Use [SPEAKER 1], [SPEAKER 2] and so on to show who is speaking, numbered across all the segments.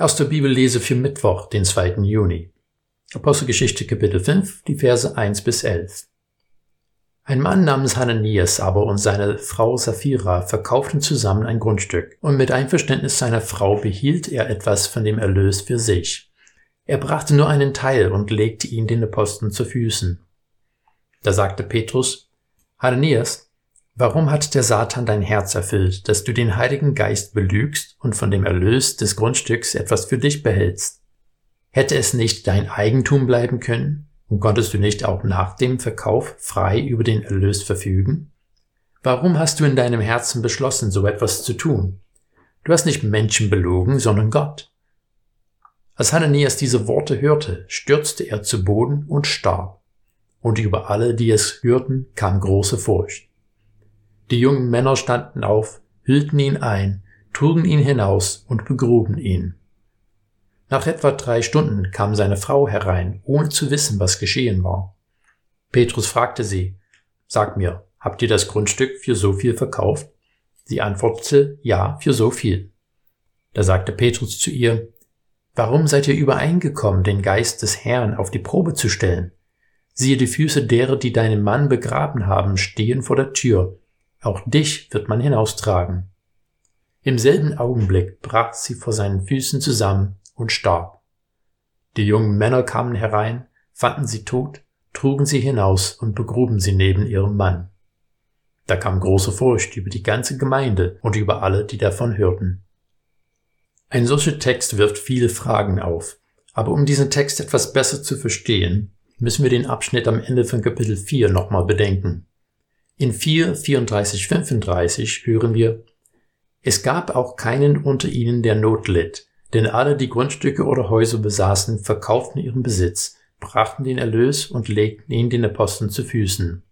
[SPEAKER 1] Aus der Bibellese für Mittwoch, den 2. Juni. Apostelgeschichte Kapitel 5, die Verse 1 bis 11. Ein Mann namens Hananias aber und seine Frau Sapphira verkauften zusammen ein Grundstück, und mit Einverständnis seiner Frau behielt er etwas von dem Erlös für sich. Er brachte nur einen Teil und legte ihn den Aposteln zu Füßen. Da sagte Petrus, Hananias, Warum hat der Satan dein Herz erfüllt, dass du den Heiligen Geist belügst und von dem Erlös des Grundstücks etwas für dich behältst? Hätte es nicht dein Eigentum bleiben können? Und konntest du nicht auch nach dem Verkauf frei über den Erlös verfügen? Warum hast du in deinem Herzen beschlossen, so etwas zu tun? Du hast nicht Menschen belogen, sondern Gott. Als Hananias diese Worte hörte, stürzte er zu Boden und starb. Und über alle, die es hörten, kam große Furcht. Die jungen Männer standen auf, hüllten ihn ein, trugen ihn hinaus und begruben ihn. Nach etwa drei Stunden kam seine Frau herein, ohne zu wissen, was geschehen war. Petrus fragte sie, Sag mir, habt ihr das Grundstück für so viel verkauft? Sie antwortete, ja, für so viel. Da sagte Petrus zu ihr, Warum seid ihr übereingekommen, den Geist des Herrn auf die Probe zu stellen? Siehe, die Füße derer, die deinen Mann begraben haben, stehen vor der Tür, auch dich wird man hinaustragen. Im selben Augenblick brach sie vor seinen Füßen zusammen und starb. Die jungen Männer kamen herein, fanden sie tot, trugen sie hinaus und begruben sie neben ihrem Mann. Da kam große Furcht über die ganze Gemeinde und über alle, die davon hörten. Ein solcher Text wirft viele Fragen auf, aber um diesen Text etwas besser zu verstehen, müssen wir den Abschnitt am Ende von Kapitel 4 nochmal bedenken. In 4, 34, 35 hören wir, es gab auch keinen unter ihnen, der Not litt, denn alle, die Grundstücke oder Häuser besaßen, verkauften ihren Besitz, brachten den Erlös und legten ihn den Aposteln zu Füßen.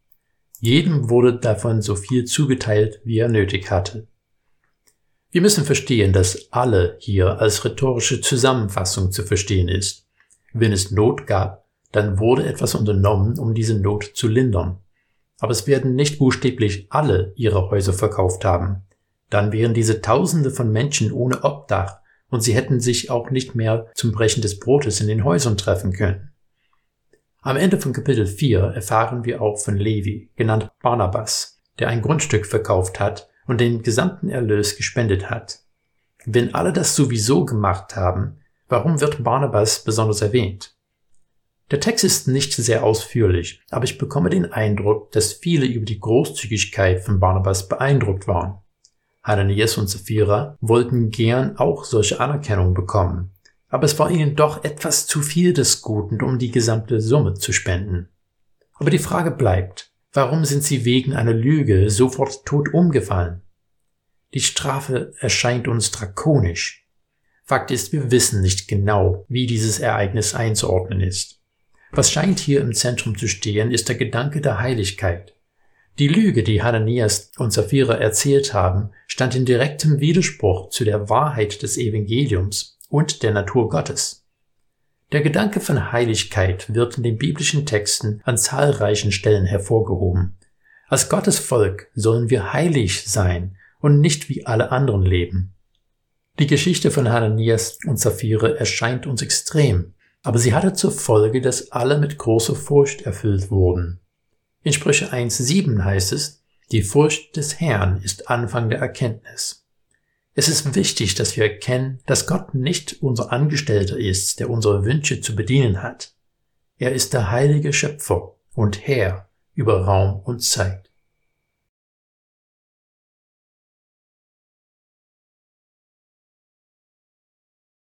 [SPEAKER 1] Jedem wurde davon so viel zugeteilt, wie er nötig hatte. Wir müssen verstehen, dass alle hier als rhetorische Zusammenfassung zu verstehen ist. Wenn es Not gab, dann wurde etwas unternommen, um diese Not zu lindern aber es werden nicht buchstäblich alle ihre Häuser verkauft haben. Dann wären diese Tausende von Menschen ohne Obdach und sie hätten sich auch nicht mehr zum Brechen des Brotes in den Häusern treffen können. Am Ende von Kapitel 4 erfahren wir auch von Levi, genannt Barnabas, der ein Grundstück verkauft hat und den gesamten Erlös gespendet hat. Wenn alle das sowieso gemacht haben, warum wird Barnabas besonders erwähnt? Der Text ist nicht sehr ausführlich, aber ich bekomme den Eindruck, dass viele über die Großzügigkeit von Barnabas beeindruckt waren. Hananias und Sapphira wollten gern auch solche Anerkennung bekommen, aber es war ihnen doch etwas zu viel des Guten, um die gesamte Summe zu spenden. Aber die Frage bleibt, warum sind sie wegen einer Lüge sofort tot umgefallen? Die Strafe erscheint uns drakonisch. Fakt ist, wir wissen nicht genau, wie dieses Ereignis einzuordnen ist. Was scheint hier im Zentrum zu stehen, ist der Gedanke der Heiligkeit. Die Lüge, die Hananias und Sapphira erzählt haben, stand in direktem Widerspruch zu der Wahrheit des Evangeliums und der Natur Gottes. Der Gedanke von Heiligkeit wird in den biblischen Texten an zahlreichen Stellen hervorgehoben. Als Gottes Volk sollen wir heilig sein und nicht wie alle anderen leben. Die Geschichte von Hananias und Sapphira erscheint uns extrem, aber sie hatte zur Folge, dass alle mit großer Furcht erfüllt wurden. In Sprüche 1.7 heißt es, die Furcht des Herrn ist Anfang der Erkenntnis. Es ist wichtig, dass wir erkennen, dass Gott nicht unser Angestellter ist, der unsere Wünsche zu bedienen hat. Er ist der heilige Schöpfer und Herr über Raum und Zeit.